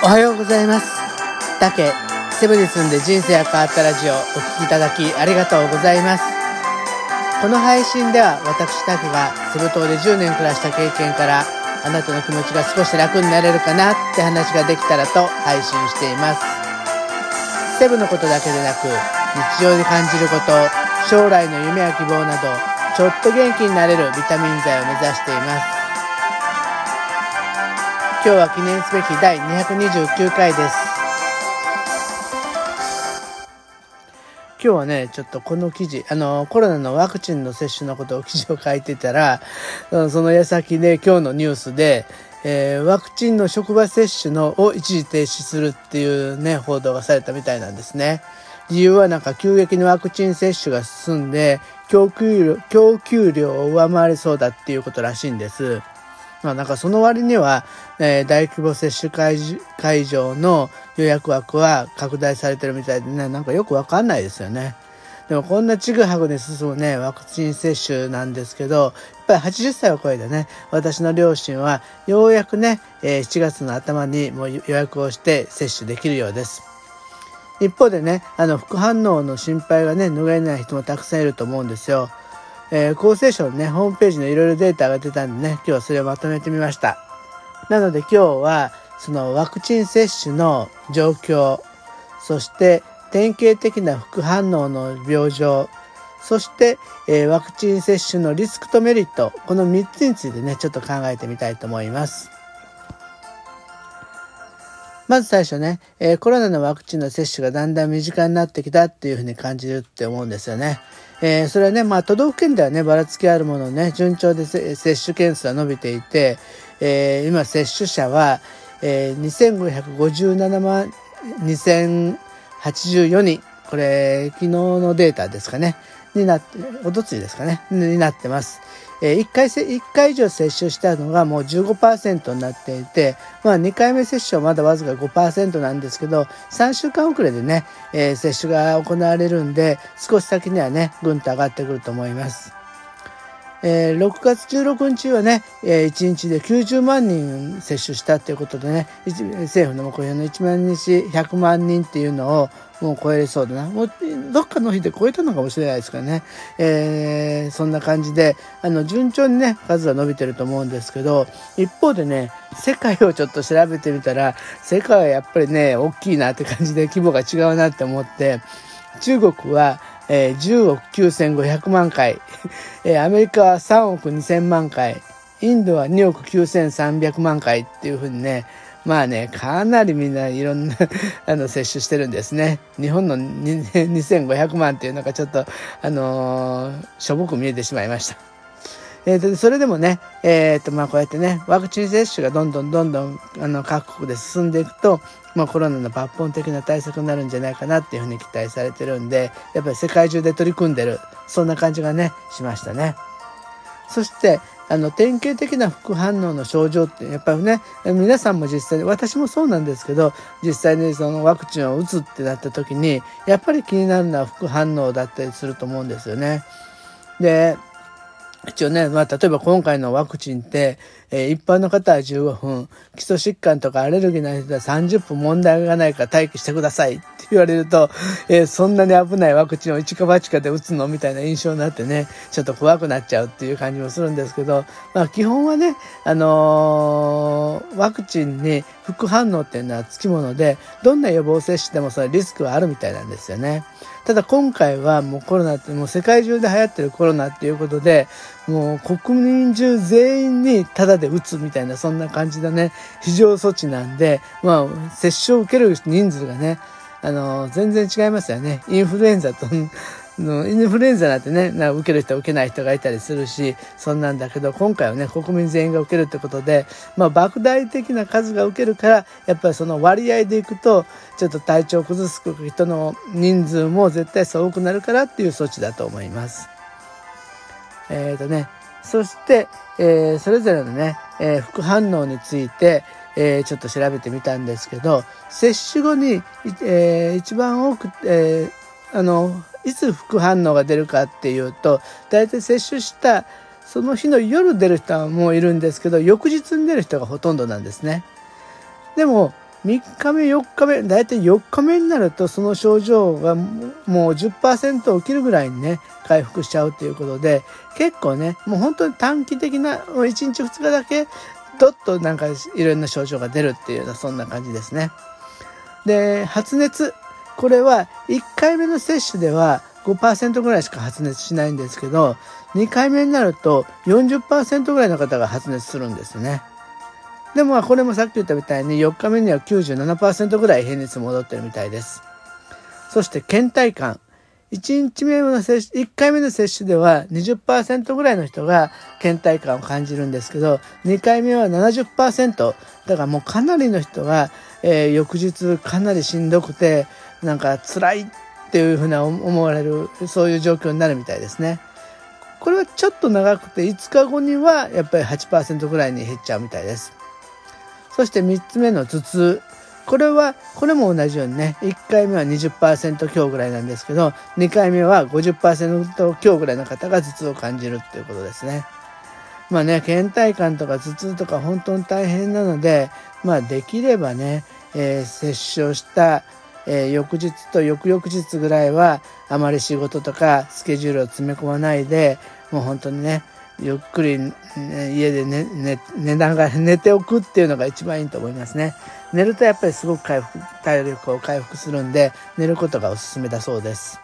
おはようございます。タケ、セブに住んで人生が変わったラジオお聴きいただきありがとうございます。この配信では私タケがセブ島で10年暮らした経験からあなたの気持ちが少し楽になれるかなって話ができたらと配信しています。セブのことだけでなく日常で感じること、将来の夢や希望などちょっと元気になれるビタミン剤を目指しています。今日は記念すべき第229回です。今日はね、ちょっとこの記事、あの、コロナのワクチンの接種のことを記事を書いてたら、その矢先で今日のニュースで、えー、ワクチンの職場接種のを一時停止するっていうね、報道がされたみたいなんですね。理由はなんか急激にワクチン接種が進んで、供給量、供給量を上回りそうだっていうことらしいんです。まあなんかその割には、えー、大規模接種会場の予約枠は拡大されてるみたいでね、なんかよくわかんないですよね。でもこんなちぐはぐに進むね、ワクチン接種なんですけど、やっぱり80歳を超えてね、私の両親はようやくね、えー、7月の頭にもう予約をして接種できるようです。一方でね、あの副反応の心配がね、拭えない人もたくさんいると思うんですよ。えー、厚生省のね、ホームページのいろいろデータが出たんでね、今日はそれをまとめてみました。なので今日は、そのワクチン接種の状況、そして典型的な副反応の病状、そして、えー、ワクチン接種のリスクとメリット、この3つについてね、ちょっと考えてみたいと思います。まず最初ね、えー、コロナのワクチンの接種がだんだん身近になってきたっていうふうに感じるって思うんですよね。えー、それはね、まあ、都道府県ではね、ばらつきあるものね、順調で接種件数は伸びていて、えー、今、接種者は、えー、2557万2084人。これ、昨日のデータですかね。になって、おとついですかね。になってます。え、1回せ、1回以上接種したのがもう15%になっていて、まあ2回目接種はまだわずか5%なんですけど、3週間遅れでね、えー、接種が行われるんで、少し先にはね、ぐんと上がってくると思います。えー、6月16日はね、えー、1日で90万人接種したということでね、政府の目標の1万日100万人っていうのをもう超えれそうだな。もうどっかの日で超えたのかもしれないですからね。えー、そんな感じで、あの、順調にね、数は伸びてると思うんですけど、一方でね、世界をちょっと調べてみたら、世界はやっぱりね、大きいなって感じで規模が違うなって思って、中国はえー、10億9500万回、えー、アメリカは3億2000万回、インドは2億9300万回っていうふうにね、まあね、かなりみんないろんな あの、接種してるんですね。日本の2500万っていうのがちょっと、あのー、しょぼく見えてしまいました。えーと、それでもね、えーとまあ、こうやってねワクチン接種がどんどんどんどんあの各国で進んでいくと、まあ、コロナの抜本的な対策になるんじゃないかなっていうふうに期待されてるんでやっぱり世界中で取り組んでるそんな感じがねしましたね。そしてあの典型的な副反応の症状ってやっぱりね皆さんも実際に私もそうなんですけど実際にそのワクチンを打つってなった時にやっぱり気になるのは副反応だったりすると思うんですよね。で一応ね、まあ、例えば今回のワクチンって、えー、一般の方は15分、基礎疾患とかアレルギーの人は30分問題がないから待機してくださいって言われると、えー、そんなに危ないワクチンを一か八かで打つのみたいな印象になってね、ちょっと怖くなっちゃうっていう感じもするんですけど、まあ基本はね、あのー、ワクチンに副反応っていうのはつきもので、どんな予防接種でもそれリスクはあるみたいなんですよね。ただ今回はもうコロナってもう世界中で流行ってるコロナっていうことで、もう国民中全員にタダで打つみたいなそんな感じだね、非常措置なんで、まあ接種を受ける人数がね、あの、全然違いますよね。インフルエンザと のインフルエンザなんてね、な受ける人受けない人がいたりするし、そんなんだけど、今回はね、国民全員が受けるってことで、まあ、莫大的な数が受けるから、やっぱりその割合でいくと、ちょっと体調を崩す人の人数も絶対そう多くなるからっていう措置だと思います。えっ、ー、とね、そして、えー、それぞれのね、えー、副反応について、えー、ちょっと調べてみたんですけど、接種後に、えー、一番多く、えー、あの、いつ副反応が出るかっていうと大体接種したその日の夜出る人はもういるんですけど翌日に出る人がほとんどなんですね。でも3日目4日目大体4日目になるとその症状がもう10%を切るぐらいにね回復しちゃうっていうことで結構ねもう本当に短期的な1日2日だけどっとなんかいろんな症状が出るっていうようなそんな感じですね。で発熱これは1回目の接種では5%ぐらいしか発熱しないんですけど2回目になると40%ぐらいの方が発熱するんですね。でもこれもさっき言ったみたいに4日目には97%ぐらい平熱戻ってるみたいです。そして倦怠感。1日目の接種、1回目の接種では20%ぐらいの人が倦怠感を感じるんですけど、2回目は70%。だからもうかなりの人が、えー、翌日かなりしんどくて、なんか辛いっていうふうな思われる、そういう状況になるみたいですね。これはちょっと長くて5日後にはやっぱり8%ぐらいに減っちゃうみたいです。そして3つ目の頭痛。これは、これも同じようにね、1回目は20%強ぐらいなんですけど、2回目は50%強ぐらいの方が頭痛を感じるっていうことですね。まあね、倦怠感とか頭痛とか本当に大変なので、まあできればね、えー、接種をした、えー、翌日と翌々日ぐらいはあまり仕事とかスケジュールを詰め込まないで、もう本当にね、ゆっくり、ね、家で寝、寝、寝ながら 寝ておくっていうのが一番いいと思いますね。寝るとやっぱりすごく回復、体力を回復するんで、寝ることがおすすめだそうです。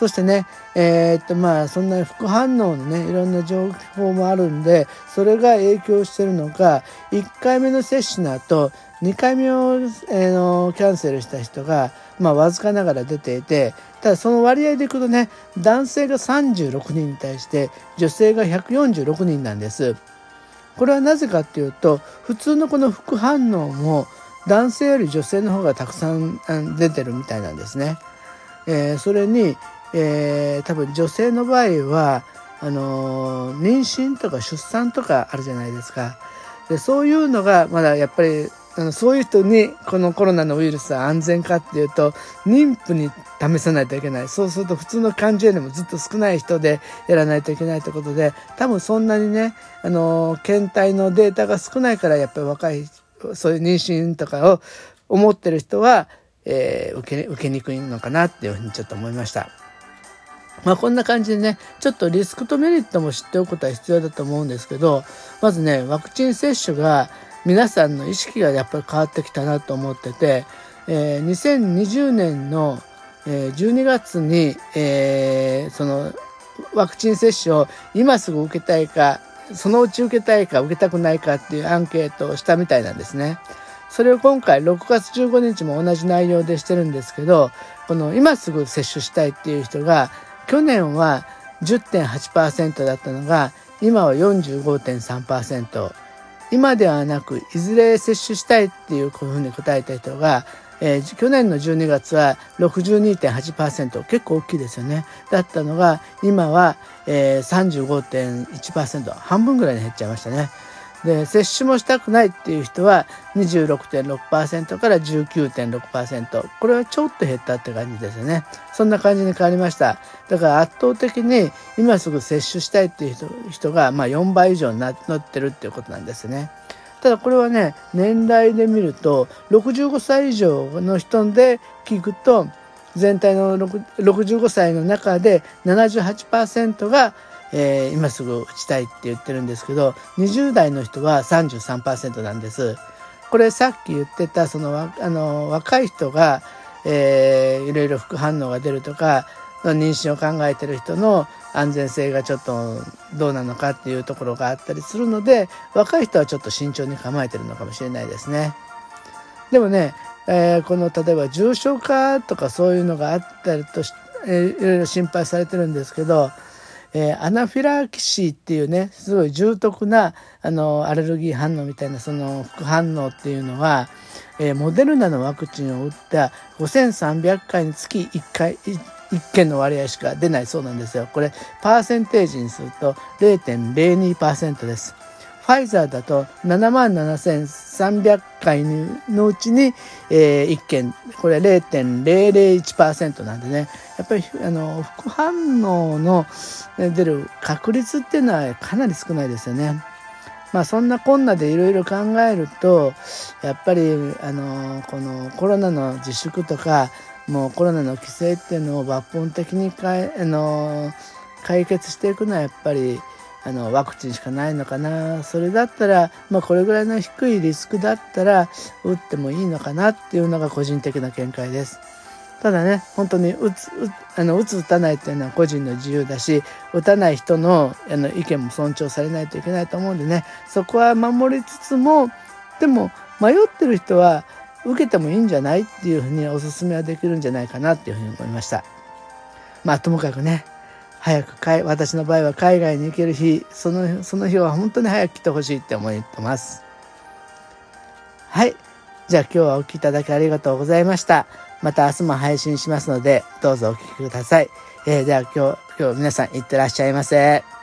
そしてね、えー、っとまあそんな副反応のねいろんな情報もあるんでそれが影響してるのか1回目の接種の後2回目を、えー、のキャンセルした人が、まあ、わずかながら出ていてただその割合でいくとね男性が36人に対して女性が146人なんです。これはなぜかっていうと普通のこの副反応も男性より女性の方がたくさん出てるみたいなんですね。えー、それに、えー、多分女性の場合はあのー、妊娠とか出産とかあるじゃないですか。でそういうのがまだやっぱりあのそういう人にこのコロナのウイルスは安全かっていうと妊婦に試さないといけないそうすると普通の患者よりもずっと少ない人でやらないといけないということで多分そんなにねあの検体のデータが少ないからやっぱり若いそういう妊娠とかを思ってる人は、えー、受け受けにくいのかなっていうふうにちょっと思いました。まあこんな感じでね、ちょっとリスクとメリットも知っておくことは必要だと思うんですけど、まずね、ワクチン接種が皆さんの意識がやっぱり変わってきたなと思ってて、えー、2020年の、12月に、えー、そのワクチン接種を今すぐ受けたいかそのうち受けたいか受けたくないかっていうアンケートをしたみたいなんですね。それを今回6月15日も同じ内容でしてるんですけどこの今すぐ接種したいっていう人が去年は10.8%だったのが今は45.3%。今ではなくいずれ接種したいっていうふうに答えた人が、えー、去年の12月は62.8%結構大きいですよねだったのが今は、えー、35.1%半分ぐらいに減っちゃいましたね。で接種もしたくないっていう人は26.6%から19.6%これはちょっと減ったって感じですね。そんな感じに変わりました。だから圧倒的に今すぐ接種したいっていう人人がまあ4倍以上になってるっていうことなんですね。ただこれはね年代で見ると65歳以上の人で聞くと全体の65歳の中で78%がえー、今すぐ打ちたいって言ってるんですけど20代の人は33%なんです。これさっき言ってたそのあの若い人が、えー、いろいろ副反応が出るとか妊娠を考えてる人の安全性がちょっとどうなのかっていうところがあったりするので若い人はちょっと慎重に構えてるのかもしれないですね。でもね、えー、この例えば重症化とかそういうのがあったりとし、えー、いろいろ心配されてるんですけどえー、アナフィラキシーっていうねすごい重篤なあのアレルギー反応みたいなその副反応っていうのは、えー、モデルナのワクチンを打った5300回につき1回1件の割合しか出ないそうなんですよ。これパーセンテージにすると0.02%です。ファイザーだと7万7300回のうちに、えー、1件これ0.001%なんでねやっぱりあの副反応の出る確率っていうのはかなり少ないですよね。まあそんなこんなでいろいろ考えるとやっぱりあのこのコロナの自粛とかもうコロナの規制っていうのを抜本的にかいあの解決していくのはやっぱりあのワクチンしかないのかなそれだったら、まあ、これぐらいの低いリスクだったら打ってもいいのかなっていうのが個人的な見解です。ただね本当に打つあの打つ打たないっていうのは個人の自由だし打たない人のあの意見も尊重されないといけないと思うんでね。そこは守りつつもでも迷ってる人は受けてもいいんじゃないっていうふうにおすすめはできるんじゃないかなっていうふうに思いました。まあともかくね早く海私の場合は海外に行ける日そのその日は本当に早く来てほしいって思ってます。はい。じゃあ今日はお聴きいただきありがとうございましたまた明日も配信しますのでどうぞお聴きください、えー、では今日今日皆さんいってらっしゃいませ。